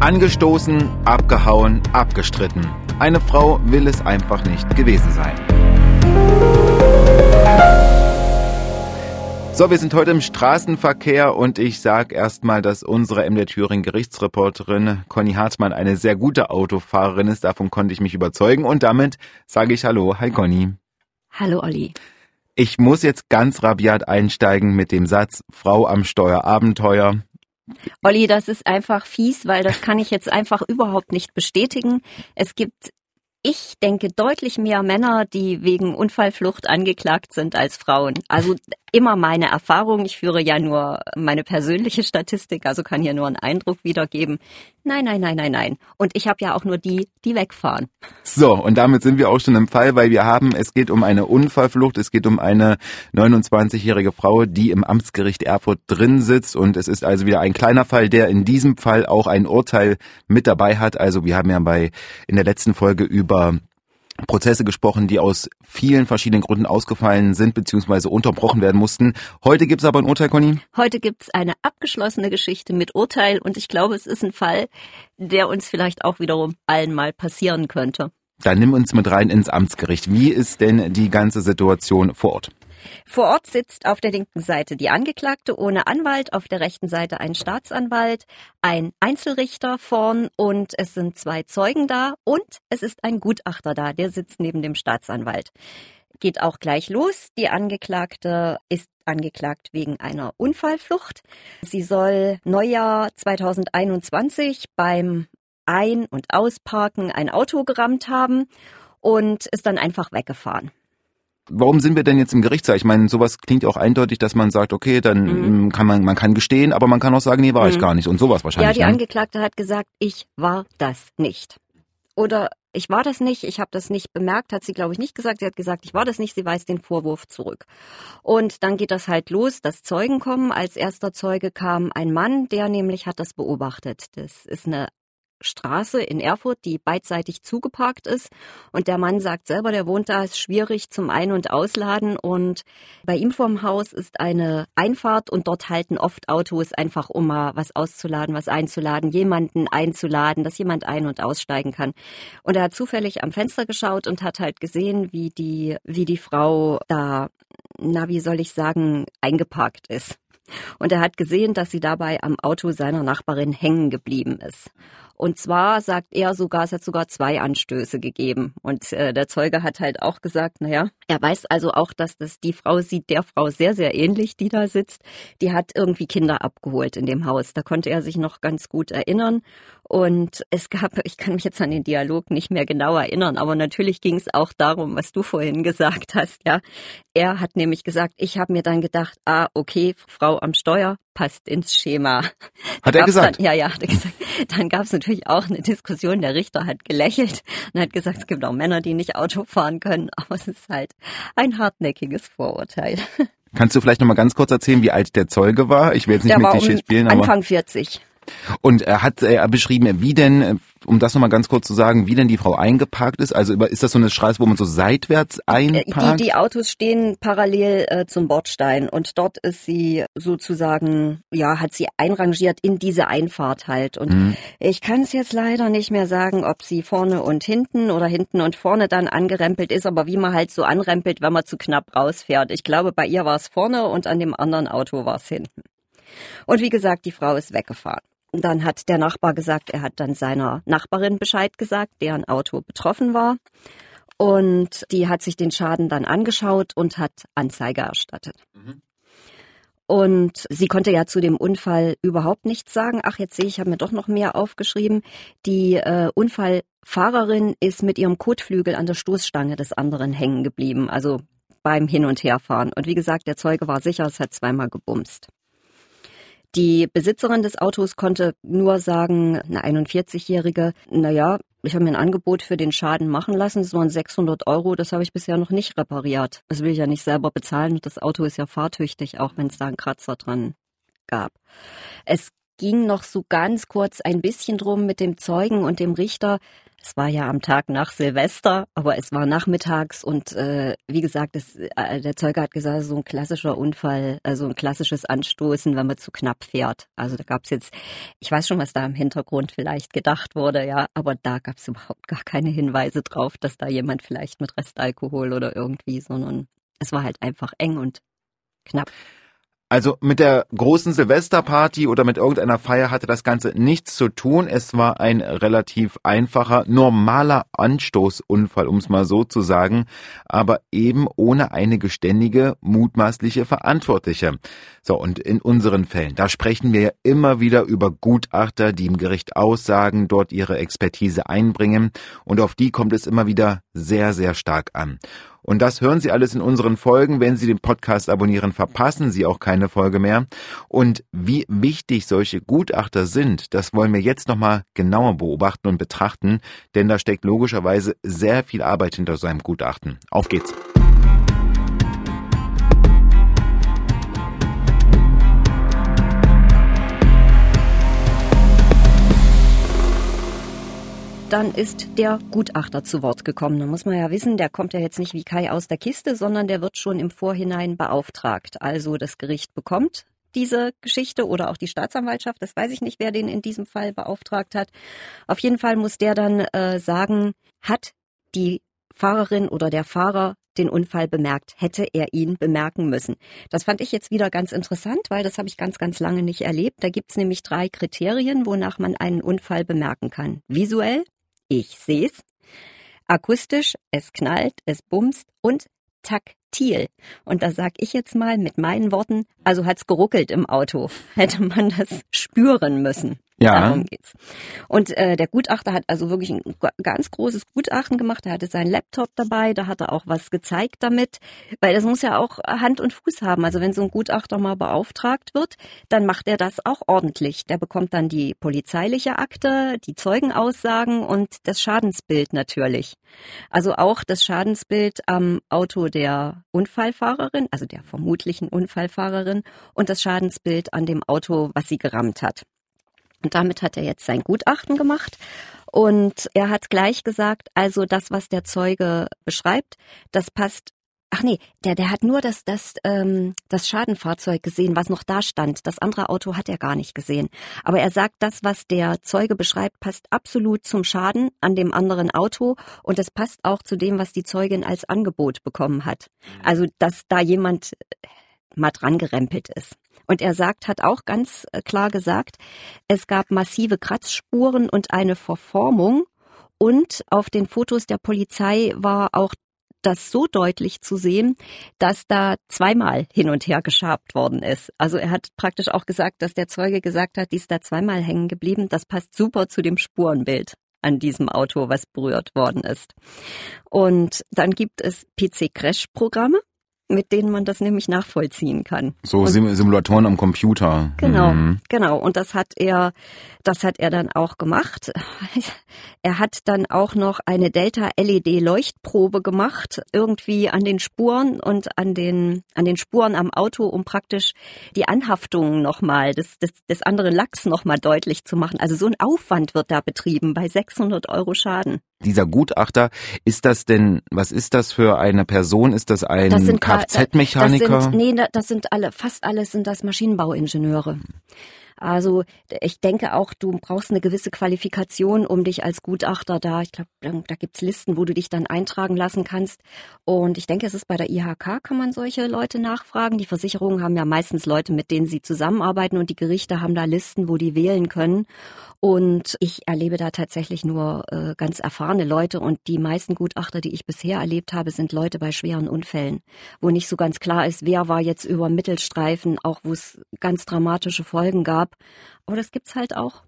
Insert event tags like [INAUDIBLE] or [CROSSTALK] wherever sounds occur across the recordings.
Angestoßen, abgehauen, abgestritten. Eine Frau will es einfach nicht gewesen sein. So, wir sind heute im Straßenverkehr und ich sage erstmal, dass unsere MD Thüringen Gerichtsreporterin Conny Hartmann eine sehr gute Autofahrerin ist. Davon konnte ich mich überzeugen und damit sage ich Hallo. Hi Conny. Hallo Olli. Ich muss jetzt ganz rabiat einsteigen mit dem Satz Frau am Steuer Abenteuer. Olli, das ist einfach fies, weil das kann ich jetzt einfach überhaupt nicht bestätigen. Es gibt ich denke deutlich mehr Männer, die wegen Unfallflucht angeklagt sind als Frauen. Also immer meine Erfahrung. Ich führe ja nur meine persönliche Statistik, also kann hier nur einen Eindruck wiedergeben. Nein, nein, nein, nein, nein. Und ich habe ja auch nur die, die wegfahren. So, und damit sind wir auch schon im Fall, weil wir haben, es geht um eine Unfallflucht, es geht um eine 29-jährige Frau, die im Amtsgericht Erfurt drin sitzt. Und es ist also wieder ein kleiner Fall, der in diesem Fall auch ein Urteil mit dabei hat. Also wir haben ja bei in der letzten Folge über Prozesse gesprochen, die aus vielen verschiedenen Gründen ausgefallen sind bzw. unterbrochen werden mussten. Heute gibt es aber ein Urteil, Conny? Heute gibt es eine abgeschlossene Geschichte mit Urteil und ich glaube, es ist ein Fall, der uns vielleicht auch wiederum allen mal passieren könnte. Dann nimm uns mit rein ins Amtsgericht. Wie ist denn die ganze Situation vor Ort? Vor Ort sitzt auf der linken Seite die Angeklagte ohne Anwalt, auf der rechten Seite ein Staatsanwalt, ein Einzelrichter vorn und es sind zwei Zeugen da und es ist ein Gutachter da, der sitzt neben dem Staatsanwalt. Geht auch gleich los. Die Angeklagte ist angeklagt wegen einer Unfallflucht. Sie soll Neujahr 2021 beim Ein- und Ausparken ein Auto gerammt haben und ist dann einfach weggefahren warum sind wir denn jetzt im Gerichtssaal? Ich meine, sowas klingt ja auch eindeutig, dass man sagt, okay, dann mhm. kann man, man kann gestehen, aber man kann auch sagen, nee, war mhm. ich gar nicht und sowas wahrscheinlich. Ja, die ne? Angeklagte hat gesagt, ich war das nicht. Oder ich war das nicht, ich habe das nicht bemerkt, hat sie, glaube ich, nicht gesagt. Sie hat gesagt, ich war das nicht, sie weist den Vorwurf zurück. Und dann geht das halt los, dass Zeugen kommen. Als erster Zeuge kam ein Mann, der nämlich hat das beobachtet. Das ist eine Straße in Erfurt, die beidseitig zugeparkt ist. Und der Mann sagt selber, der wohnt da, ist schwierig zum Ein- und Ausladen. Und bei ihm vorm Haus ist eine Einfahrt und dort halten oft Autos einfach, um mal was auszuladen, was einzuladen, jemanden einzuladen, dass jemand ein- und aussteigen kann. Und er hat zufällig am Fenster geschaut und hat halt gesehen, wie die, wie die Frau da, na, wie soll ich sagen, eingeparkt ist. Und er hat gesehen, dass sie dabei am Auto seiner Nachbarin hängen geblieben ist. Und zwar sagt er sogar, es hat sogar zwei Anstöße gegeben. Und äh, der Zeuge hat halt auch gesagt, naja, er weiß also auch, dass das die Frau sieht der Frau sehr, sehr ähnlich, die da sitzt. Die hat irgendwie Kinder abgeholt in dem Haus. Da konnte er sich noch ganz gut erinnern. Und es gab, [LAUGHS] ich kann mich jetzt an den Dialog nicht mehr genau erinnern, aber natürlich ging es auch darum, was du vorhin gesagt hast, ja. Er hat nämlich gesagt, ich habe mir dann gedacht, ah, okay, Frau am Steuer passt ins Schema. Hat er gesagt? Dann, ja, ja, hat er gesagt. Dann gab es natürlich auch eine Diskussion. Der Richter hat gelächelt und hat gesagt, es gibt auch Männer, die nicht Auto fahren können, aber es ist halt ein hartnäckiges Vorurteil. Kannst du vielleicht noch mal ganz kurz erzählen, wie alt der Zeuge war? Ich will jetzt nicht der mit Klischees um spielen, aber Anfang 40. Und er hat er beschrieben, wie denn, äh, um das nochmal ganz kurz zu sagen, wie denn die Frau eingeparkt ist. Also ist das so eine Straße, wo man so seitwärts äh, einparkt? Die, die Autos stehen parallel äh, zum Bordstein und dort ist sie sozusagen, ja, hat sie einrangiert in diese Einfahrt halt. Und mhm. ich kann es jetzt leider nicht mehr sagen, ob sie vorne und hinten oder hinten und vorne dann angerempelt ist, aber wie man halt so anrempelt, wenn man zu knapp rausfährt. Ich glaube, bei ihr war es vorne und an dem anderen Auto war es hinten. Und wie gesagt, die Frau ist weggefahren. Dann hat der Nachbar gesagt, er hat dann seiner Nachbarin Bescheid gesagt, deren Auto betroffen war. Und die hat sich den Schaden dann angeschaut und hat Anzeige erstattet. Mhm. Und sie konnte ja zu dem Unfall überhaupt nichts sagen. Ach, jetzt sehe ich, ich habe mir doch noch mehr aufgeschrieben. Die äh, Unfallfahrerin ist mit ihrem Kotflügel an der Stoßstange des anderen hängen geblieben, also beim Hin- und Herfahren. Und wie gesagt, der Zeuge war sicher, es hat zweimal gebumst. Die Besitzerin des Autos konnte nur sagen, eine 41-Jährige, naja, ich habe mir ein Angebot für den Schaden machen lassen. Das waren 600 Euro. Das habe ich bisher noch nicht repariert. Das will ich ja nicht selber bezahlen. Das Auto ist ja fahrtüchtig, auch wenn es da einen Kratzer dran gab. Es ging noch so ganz kurz ein bisschen drum mit dem Zeugen und dem Richter. Es war ja am Tag nach Silvester, aber es war nachmittags und äh, wie gesagt, das, äh, der Zeuge hat gesagt, so ein klassischer Unfall, also ein klassisches Anstoßen, wenn man zu knapp fährt. Also da gab es jetzt, ich weiß schon, was da im Hintergrund vielleicht gedacht wurde, ja, aber da gab es überhaupt gar keine Hinweise drauf, dass da jemand vielleicht mit Restalkohol oder irgendwie, sondern es war halt einfach eng und knapp. Also mit der großen Silvesterparty oder mit irgendeiner Feier hatte das Ganze nichts zu tun. Es war ein relativ einfacher, normaler Anstoßunfall, um es mal so zu sagen, aber eben ohne eine geständige, mutmaßliche Verantwortliche. So, und in unseren Fällen, da sprechen wir ja immer wieder über Gutachter, die im Gericht aussagen, dort ihre Expertise einbringen und auf die kommt es immer wieder sehr, sehr stark an. Und das hören Sie alles in unseren Folgen. Wenn Sie den Podcast abonnieren, verpassen Sie auch keine Folge mehr. Und wie wichtig solche Gutachter sind, das wollen wir jetzt nochmal genauer beobachten und betrachten, denn da steckt logischerweise sehr viel Arbeit hinter so einem Gutachten. Auf geht's! Dann ist der Gutachter zu Wort gekommen. Da muss man ja wissen, der kommt ja jetzt nicht wie Kai aus der Kiste, sondern der wird schon im Vorhinein beauftragt. Also das Gericht bekommt diese Geschichte oder auch die Staatsanwaltschaft, das weiß ich nicht, wer den in diesem Fall beauftragt hat. Auf jeden Fall muss der dann äh, sagen, hat die Fahrerin oder der Fahrer den Unfall bemerkt, hätte er ihn bemerken müssen. Das fand ich jetzt wieder ganz interessant, weil das habe ich ganz, ganz lange nicht erlebt. Da gibt es nämlich drei Kriterien, wonach man einen Unfall bemerken kann. Visuell, ich seh's. Akustisch, es knallt, es bumst und taktil. Und da sag ich jetzt mal mit meinen Worten, also hat's geruckelt im Auto. Hätte man das spüren müssen. Ja. Darum geht's. Und äh, der Gutachter hat also wirklich ein ganz großes Gutachten gemacht. Er hatte seinen Laptop dabei, da hat er auch was gezeigt damit, weil das muss ja auch Hand und Fuß haben. Also wenn so ein Gutachter mal beauftragt wird, dann macht er das auch ordentlich. Der bekommt dann die polizeiliche Akte, die Zeugenaussagen und das Schadensbild natürlich. Also auch das Schadensbild am Auto der Unfallfahrerin, also der vermutlichen Unfallfahrerin und das Schadensbild an dem Auto, was sie gerammt hat. Und damit hat er jetzt sein Gutachten gemacht. Und er hat gleich gesagt, also das, was der Zeuge beschreibt, das passt. Ach nee, der, der hat nur das, das, ähm, das Schadenfahrzeug gesehen, was noch da stand. Das andere Auto hat er gar nicht gesehen. Aber er sagt, das, was der Zeuge beschreibt, passt absolut zum Schaden an dem anderen Auto und es passt auch zu dem, was die Zeugin als Angebot bekommen hat. Also, dass da jemand mal dran gerempelt ist. Und er sagt, hat auch ganz äh, klar gesagt, es gab massive Kratzspuren und eine Verformung. Und auf den Fotos der Polizei war auch das so deutlich zu sehen, dass da zweimal hin und her geschabt worden ist. Also er hat praktisch auch gesagt, dass der Zeuge gesagt hat, die ist da zweimal hängen geblieben. Das passt super zu dem Spurenbild an diesem Auto, was berührt worden ist. Und dann gibt es PC-Crash-Programme mit denen man das nämlich nachvollziehen kann. So Sim Simulatoren am Computer. Genau, mhm. genau. Und das hat er, das hat er dann auch gemacht. [LAUGHS] Er hat dann auch noch eine Delta LED Leuchtprobe gemacht, irgendwie an den Spuren und an den, an den Spuren am Auto, um praktisch die Anhaftungen nochmal des, des, des anderen Lachs nochmal deutlich zu machen. Also so ein Aufwand wird da betrieben bei 600 Euro Schaden dieser Gutachter, ist das denn, was ist das für eine Person? Ist das ein Kfz-Mechaniker? Nee, das sind alle, fast alles sind das Maschinenbauingenieure. Also ich denke auch, du brauchst eine gewisse Qualifikation, um dich als Gutachter da, ich glaube, da gibt's Listen, wo du dich dann eintragen lassen kannst. Und ich denke, es ist bei der IHK, kann man solche Leute nachfragen. Die Versicherungen haben ja meistens Leute, mit denen sie zusammenarbeiten und die Gerichte haben da Listen, wo die wählen können. Und ich erlebe da tatsächlich nur äh, ganz erfahrene Leute und die meisten Gutachter, die ich bisher erlebt habe, sind Leute bei schweren Unfällen, wo nicht so ganz klar ist, wer war jetzt über Mittelstreifen, auch wo es ganz dramatische Folgen gab. Aber das gibt's halt auch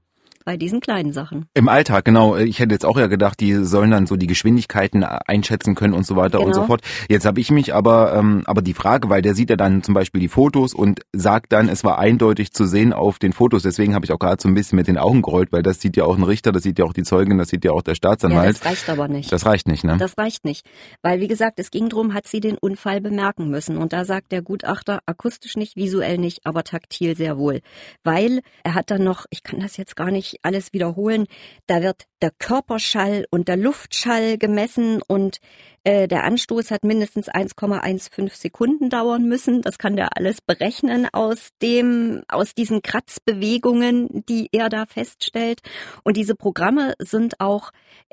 bei diesen kleinen Sachen. Im Alltag, genau. Ich hätte jetzt auch ja gedacht, die sollen dann so die Geschwindigkeiten einschätzen können und so weiter genau. und so genau. fort. Jetzt habe ich mich aber, ähm, aber die Frage, weil der sieht ja dann zum Beispiel die Fotos und sagt dann, es war eindeutig zu sehen auf den Fotos. Deswegen habe ich auch gerade so ein bisschen mit den Augen gerollt, weil das sieht ja auch ein Richter, das sieht ja auch die Zeugin, das sieht ja auch der Staatsanwalt. Ja, das reicht aber nicht. Das reicht nicht, ne? Das reicht nicht. Weil, wie gesagt, es ging drum, hat sie den Unfall bemerken müssen. Und da sagt der Gutachter, akustisch nicht, visuell nicht, aber taktil sehr wohl. Weil er hat dann noch, ich kann das jetzt gar nicht alles wiederholen. Da wird der Körperschall und der Luftschall gemessen und äh, der Anstoß hat mindestens 1,15 Sekunden dauern müssen. Das kann der alles berechnen aus dem, aus diesen Kratzbewegungen, die er da feststellt. Und diese Programme sind auch,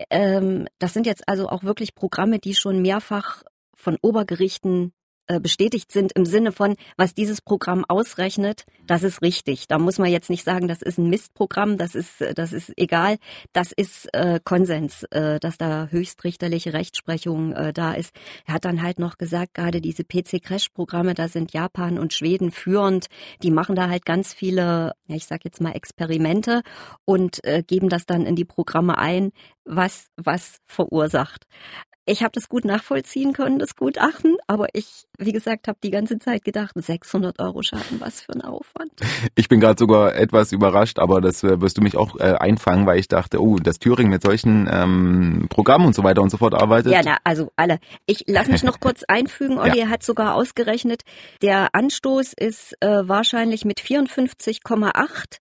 ähm, das sind jetzt also auch wirklich Programme, die schon mehrfach von Obergerichten bestätigt sind im Sinne von, was dieses Programm ausrechnet, das ist richtig. Da muss man jetzt nicht sagen, das ist ein Mistprogramm, das ist, äh, das ist egal. Das ist äh, Konsens, äh, dass da höchstrichterliche Rechtsprechung äh, da ist. Er hat dann halt noch gesagt, gerade diese PC-Crash-Programme, da sind Japan und Schweden führend. Die machen da halt ganz viele, ich sag jetzt mal Experimente und äh, geben das dann in die Programme ein, was was verursacht. Ich habe das gut nachvollziehen können, das Gutachten, aber ich, wie gesagt, habe die ganze Zeit gedacht, 600 Euro Schaden, was für ein Aufwand. Ich bin gerade sogar etwas überrascht, aber das äh, wirst du mich auch äh, einfangen, weil ich dachte, oh, dass Thüringen mit solchen ähm, Programmen und so weiter und so fort arbeitet. Ja, na, also alle. Ich lass mich noch kurz [LAUGHS] einfügen. Olli ja. hat sogar ausgerechnet, der Anstoß ist äh, wahrscheinlich mit 54,8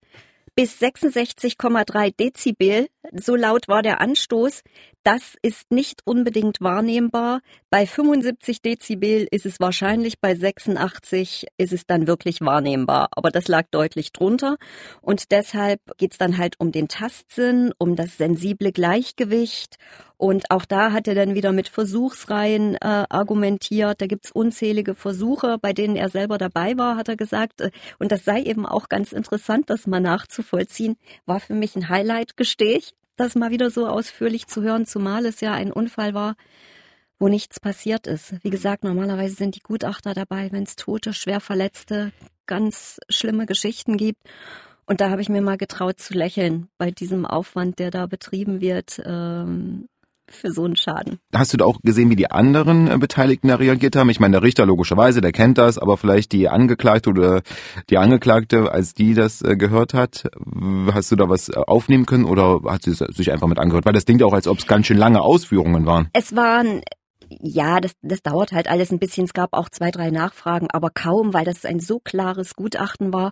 bis 66,3 Dezibel, so laut war der Anstoß, das ist nicht unbedingt wahrnehmbar. Bei 75 Dezibel ist es wahrscheinlich, bei 86 ist es dann wirklich wahrnehmbar. Aber das lag deutlich drunter. Und deshalb geht es dann halt um den Tastsinn, um das sensible Gleichgewicht. Und auch da hat er dann wieder mit Versuchsreihen äh, argumentiert. Da gibt's unzählige Versuche, bei denen er selber dabei war, hat er gesagt. Und das sei eben auch ganz interessant, das mal nachzuvollziehen. War für mich ein Highlight, gestehe ich das mal wieder so ausführlich zu hören, zumal es ja ein Unfall war, wo nichts passiert ist. Wie gesagt, normalerweise sind die Gutachter dabei, wenn es Tote, schwer Verletzte, ganz schlimme Geschichten gibt. Und da habe ich mir mal getraut zu lächeln bei diesem Aufwand, der da betrieben wird. Ähm, für so einen Schaden. Hast du da auch gesehen, wie die anderen äh, Beteiligten da reagiert haben? Ich meine, der Richter logischerweise, der kennt das, aber vielleicht die Angeklagte oder die Angeklagte, als die das äh, gehört hat, hast du da was äh, aufnehmen können oder hat sie sich einfach mit angehört? Weil das klingt ja auch, als ob es ganz schön lange Ausführungen waren. Es waren ja, das, das dauert halt alles ein bisschen. Es gab auch zwei, drei Nachfragen, aber kaum, weil das ein so klares Gutachten war.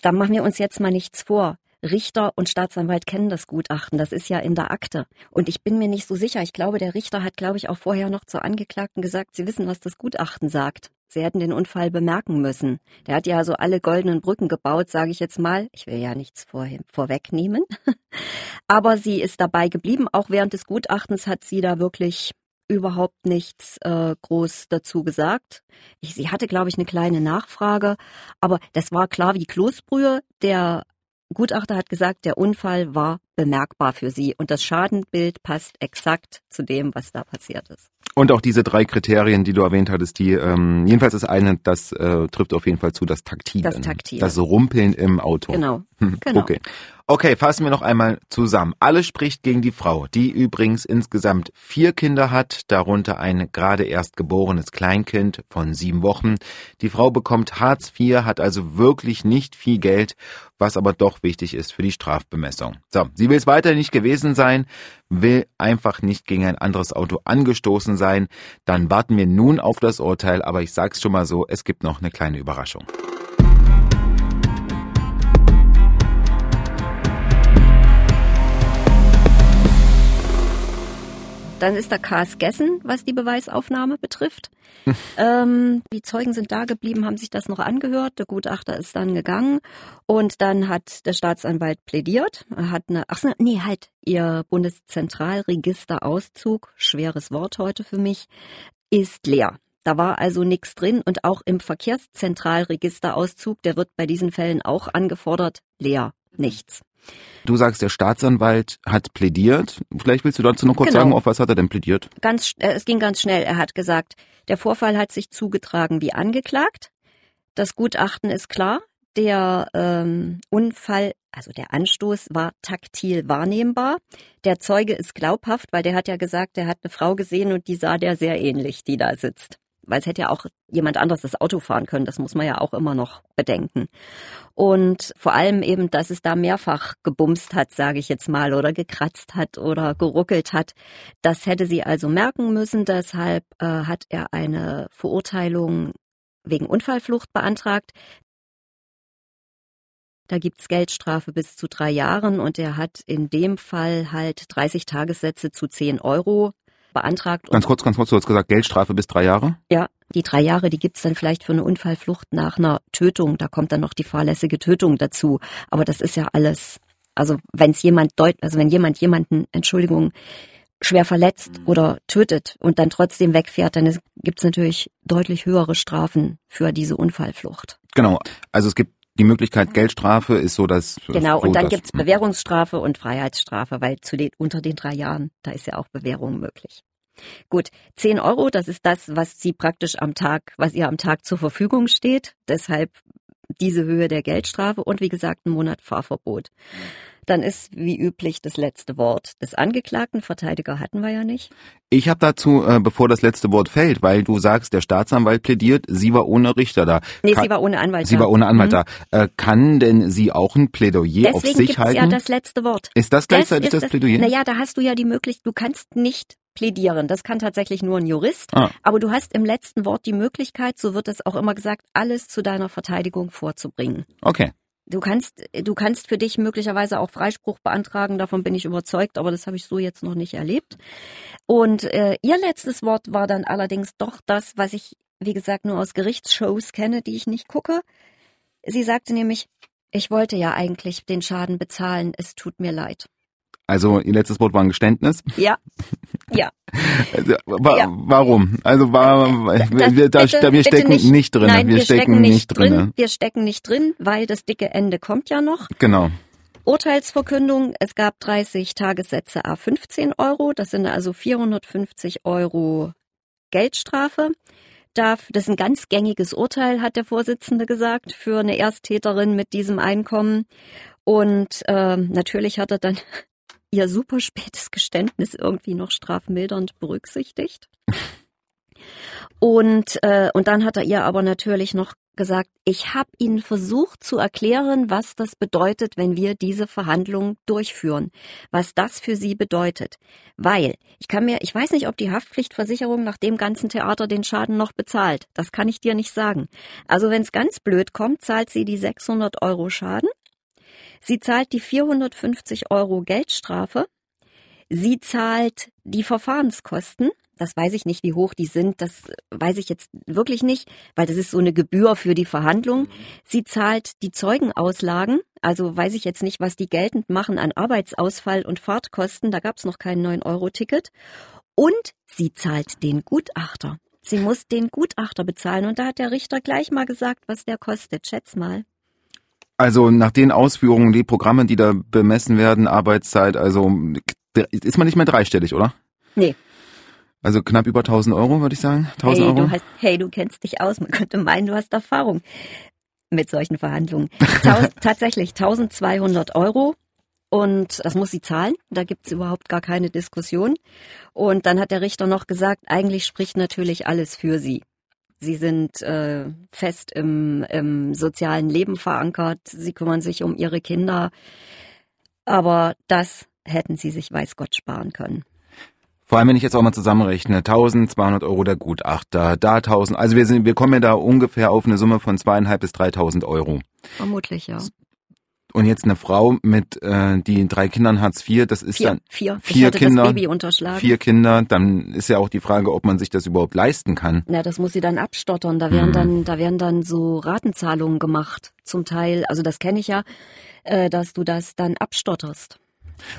Da machen wir uns jetzt mal nichts vor. Richter und Staatsanwalt kennen das Gutachten. Das ist ja in der Akte. Und ich bin mir nicht so sicher. Ich glaube, der Richter hat, glaube ich, auch vorher noch zur Angeklagten gesagt, sie wissen, was das Gutachten sagt. Sie hätten den Unfall bemerken müssen. Der hat ja so alle goldenen Brücken gebaut, sage ich jetzt mal. Ich will ja nichts vor, vorwegnehmen. [LAUGHS] Aber sie ist dabei geblieben. Auch während des Gutachtens hat sie da wirklich überhaupt nichts äh, groß dazu gesagt. Ich, sie hatte, glaube ich, eine kleine Nachfrage, aber das war klar wie Kloßbrühe. Der Gutachter hat gesagt, der Unfall war bemerkbar für sie und das Schadenbild passt exakt zu dem, was da passiert ist. Und auch diese drei Kriterien, die du erwähnt hattest, die ähm, jedenfalls das eine, das äh, trifft auf jeden Fall zu, das Taktilen. Das Taktilen. Das Rumpeln im Auto. Genau. Hm, genau. Okay. Okay, fassen wir noch einmal zusammen. Alles spricht gegen die Frau, die übrigens insgesamt vier Kinder hat, darunter ein gerade erst geborenes Kleinkind von sieben Wochen. Die Frau bekommt Hartz IV, hat also wirklich nicht viel Geld, was aber doch wichtig ist für die Strafbemessung. So, sie will es weiter nicht gewesen sein, will einfach nicht gegen ein anderes Auto angestoßen sein. Dann warten wir nun auf das Urteil, aber ich sag's schon mal so, es gibt noch eine kleine Überraschung. Dann ist da Kars Gessen, was die Beweisaufnahme betrifft. [LAUGHS] ähm, die Zeugen sind da geblieben, haben sich das noch angehört. Der Gutachter ist dann gegangen und dann hat der Staatsanwalt plädiert. Er hat eine, ach nee, halt, ihr Bundeszentralregisterauszug, schweres Wort heute für mich, ist leer. Da war also nichts drin und auch im Verkehrszentralregisterauszug, der wird bei diesen Fällen auch angefordert, leer, nichts. Du sagst, der Staatsanwalt hat plädiert. Vielleicht willst du dazu noch kurz genau. sagen, auf was hat er denn plädiert? Ganz, äh, es ging ganz schnell. Er hat gesagt, der Vorfall hat sich zugetragen wie angeklagt. Das Gutachten ist klar. Der ähm, Unfall, also der Anstoß war taktil wahrnehmbar. Der Zeuge ist glaubhaft, weil der hat ja gesagt, er hat eine Frau gesehen und die sah der sehr ähnlich, die da sitzt weil es hätte ja auch jemand anderes das Auto fahren können. Das muss man ja auch immer noch bedenken. Und vor allem eben, dass es da mehrfach gebumst hat, sage ich jetzt mal, oder gekratzt hat oder geruckelt hat. Das hätte sie also merken müssen. Deshalb äh, hat er eine Verurteilung wegen Unfallflucht beantragt. Da gibt's Geldstrafe bis zu drei Jahren und er hat in dem Fall halt 30 Tagessätze zu 10 Euro beantragt. Ganz kurz, ganz kurz, du hast gesagt, Geldstrafe bis drei Jahre? Ja, die drei Jahre, die gibt's dann vielleicht für eine Unfallflucht nach einer Tötung. Da kommt dann noch die fahrlässige Tötung dazu. Aber das ist ja alles, also wenn es jemand deut, also wenn jemand jemanden, Entschuldigung, schwer verletzt Mhm. oder tötet und dann trotzdem wegfährt, dann gibt's natürlich deutlich höhere Strafen für diese Unfallflucht. Genau. Also es gibt die Möglichkeit, Geldstrafe ist so das. Genau, so und dann das, gibt's Bewährungsstrafe und Freiheitsstrafe, weil zu den, unter den drei Jahren, da ist ja auch Bewährung möglich. Gut, 10 Euro, das ist das, was Sie praktisch am Tag, was ihr am Tag zur Verfügung steht. Deshalb diese Höhe der Geldstrafe und wie gesagt ein Monat Fahrverbot. Dann ist wie üblich das letzte Wort des Angeklagten. Verteidiger hatten wir ja nicht. Ich habe dazu, äh, bevor das letzte Wort fällt, weil du sagst, der Staatsanwalt plädiert, sie war ohne Richter da. Nee, Kann- sie war ohne Anwalt. Sie da. war ohne Anwalt Mhm. da. Äh, kann denn sie auch ein Plädoyer auf Deswegen sich gibt's halten? ja das letzte Wort. ist das gleichzeitig das, ist Plädoyer? Naja, da hast du ja die Möglichkeit, du kannst nicht plädieren. Das kann tatsächlich nur ein Jurist. Ah. Aber du hast im letzten Wort die Möglichkeit, so wird es auch immer gesagt, alles zu deiner Verteidigung vorzubringen. Okay. Du kannst, du kannst für dich möglicherweise auch Freispruch beantragen, davon bin ich überzeugt, aber das habe ich so jetzt noch nicht erlebt. Und äh, ihr letztes Wort war dann allerdings doch das, was ich, wie gesagt, nur aus Gerichtsshows kenne, die ich nicht gucke. Sie sagte nämlich, ich wollte ja eigentlich den Schaden bezahlen, es tut mir leid. Also ihr letztes Wort war ein Geständnis. Ja, ja. [LAUGHS] Also, wa Ja. Warum? Also war, Das- wir, da, bitte- da, wir stecken nicht, nicht. drin. Nein, wir, stecken, nicht drin. drin. Wir stecken nicht drin, weil das dicke Ende kommt ja noch. Genau. Urteilsverkündung, es gab 30 Tagessätze a 15 Euro, das sind also 450 Euro Geldstrafe. Darf, das ist ein ganz gängiges Urteil, hat der Vorsitzende gesagt, für eine Ersttäterin mit diesem Einkommen. Und ähm, natürlich hat er dann ihr super spätes Geständnis irgendwie noch strafmildernd berücksichtigt. Und, äh, und dann hat er ihr aber natürlich noch gesagt, ich habe Ihnen versucht zu erklären, was das bedeutet, wenn wir diese Verhandlungen durchführen, was das für Sie bedeutet. Weil ich kann mir, ich weiß nicht, ob die Haftpflichtversicherung nach dem ganzen Theater den Schaden noch bezahlt. Das kann ich dir nicht sagen. Also wenn es ganz blöd kommt, zahlt sie die 600 Euro Schaden. Sie zahlt die 450 Euro Geldstrafe. Sie zahlt die Verfahrenskosten. Das weiß ich nicht, wie hoch die sind. Das weiß ich jetzt wirklich nicht, weil das ist so eine Gebühr für die Verhandlung. Sie zahlt die Zeugenauslagen. Also weiß ich jetzt nicht, was die geltend machen an Arbeitsausfall und Fahrtkosten. Da gab es noch kein 9-Euro-Ticket. Und sie zahlt den Gutachter. Sie muss den Gutachter bezahlen. Und da hat der Richter gleich mal gesagt, was der kostet. Schätz mal. Also nach den Ausführungen, die Programme, die da bemessen werden, Arbeitszeit, also ist man nicht mehr dreistellig, oder? Nee. Also knapp über 1000 Euro, würde ich sagen. 1000 Hey Euro. du, hast, hey, du kennst dich aus. Man könnte meinen, du hast Erfahrung mit solchen Verhandlungen. Taus [LAUGHS] tatsächlich 1200 Euro. Und das muss sie zahlen. Da gibt's überhaupt gar keine Diskussion. Und dann hat der Richter noch gesagt, eigentlich spricht natürlich alles für sie. Sie sind äh, fest im, im sozialen Leben verankert. Sie kümmern sich um ihre Kinder. Aber das hätten sie sich weiß Gott sparen können. Vor allem, wenn ich jetzt auch mal zusammenrechne, 1200 Euro der Gutachter, da 1000, also wir sind, wir kommen ja da ungefähr auf eine Summe von zweieinhalb bis 3000 Euro. Vermutlich, ja. Und jetzt eine Frau mit, äh, die drei Kindern Hartz IV, das ist Vier, dann vier. vier ich hatte Kinder, das Baby unterschlagen. vier Kinder, dann ist ja auch die Frage, ob man sich das überhaupt leisten kann. Na, das muss sie dann abstottern. Da werden Mhm. dann, da werden dann so Ratenzahlungen gemacht. Zum Teil, also das kenne ich ja, äh, dass du das dann abstotterst.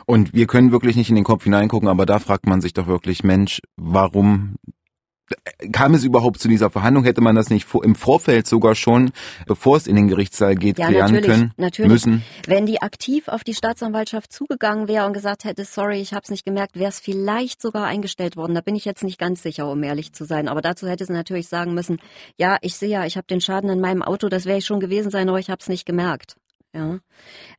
Und wir können wirklich nicht in den Kopf hineingucken, aber da fragt man sich doch wirklich, Mensch, warum kam es überhaupt zu dieser Verhandlung? Hätte man das nicht im Vorfeld sogar schon, bevor es in den Gerichtssaal geht, Ja, klären natürlich, können? natürlich. Müssen? Wenn die aktiv auf die Staatsanwaltschaft zugegangen wäre und gesagt hätte, sorry, ich habe es nicht gemerkt, wäre es vielleicht sogar eingestellt worden. Da bin ich jetzt nicht ganz sicher, um ehrlich zu sein. Aber dazu hätte sie natürlich sagen müssen, ja, ich sehe ja, ich habe den Schaden in meinem Auto, das wäre ich schon gewesen sein, aber ich habe es nicht gemerkt. Ja.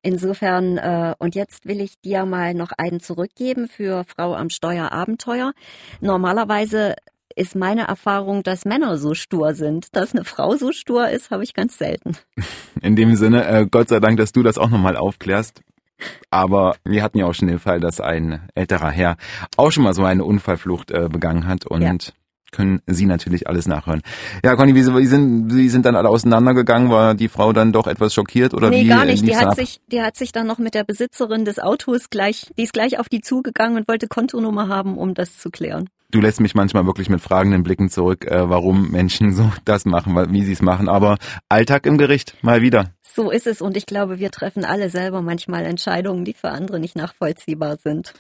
Insofern, äh, und jetzt will ich dir mal noch einen zurückgeben für Frau am Steuerabenteuer. Normalerweise ist meine Erfahrung, dass Männer so stur sind. Dass eine Frau so stur ist, habe ich ganz selten. In dem Sinne, äh, Gott sei Dank, dass du das auch nochmal aufklärst. Aber wir hatten ja auch schon den Fall, dass ein älterer Herr auch schon mal so eine Unfallflucht äh, begangen hat und Ja. können Sie natürlich alles nachhören. Ja, Conny, wie, wie sind Sie sind dann alle auseinandergegangen? War die Frau dann doch etwas schockiert oder nee, wie? gar nicht. Die hat sich, die hat sich dann noch mit der Besitzerin des Autos gleich, die ist gleich auf die zugegangen und wollte Kontonummer haben, um das zu klären. Du lässt mich manchmal wirklich mit fragenden Blicken zurück, äh, warum Menschen so [LAUGHS] das machen, wie sie es machen. Aber Alltag im Gericht, mal wieder. So ist es und ich glaube, wir treffen alle selber manchmal Entscheidungen, die für andere nicht nachvollziehbar sind.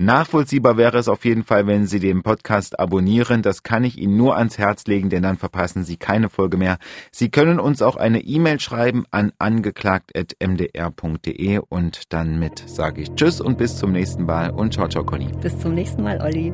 Nachvollziehbar wäre es auf jeden Fall, wenn Sie den Podcast abonnieren. Das kann ich Ihnen nur ans Herz legen, denn dann verpassen Sie keine Folge mehr. Sie können uns auch eine E-Mail schreiben an angeklagt.mdr.de und dann mit sage ich Tschüss und bis zum nächsten Mal und ciao, ciao, Conny. Bis zum nächsten Mal, Olli.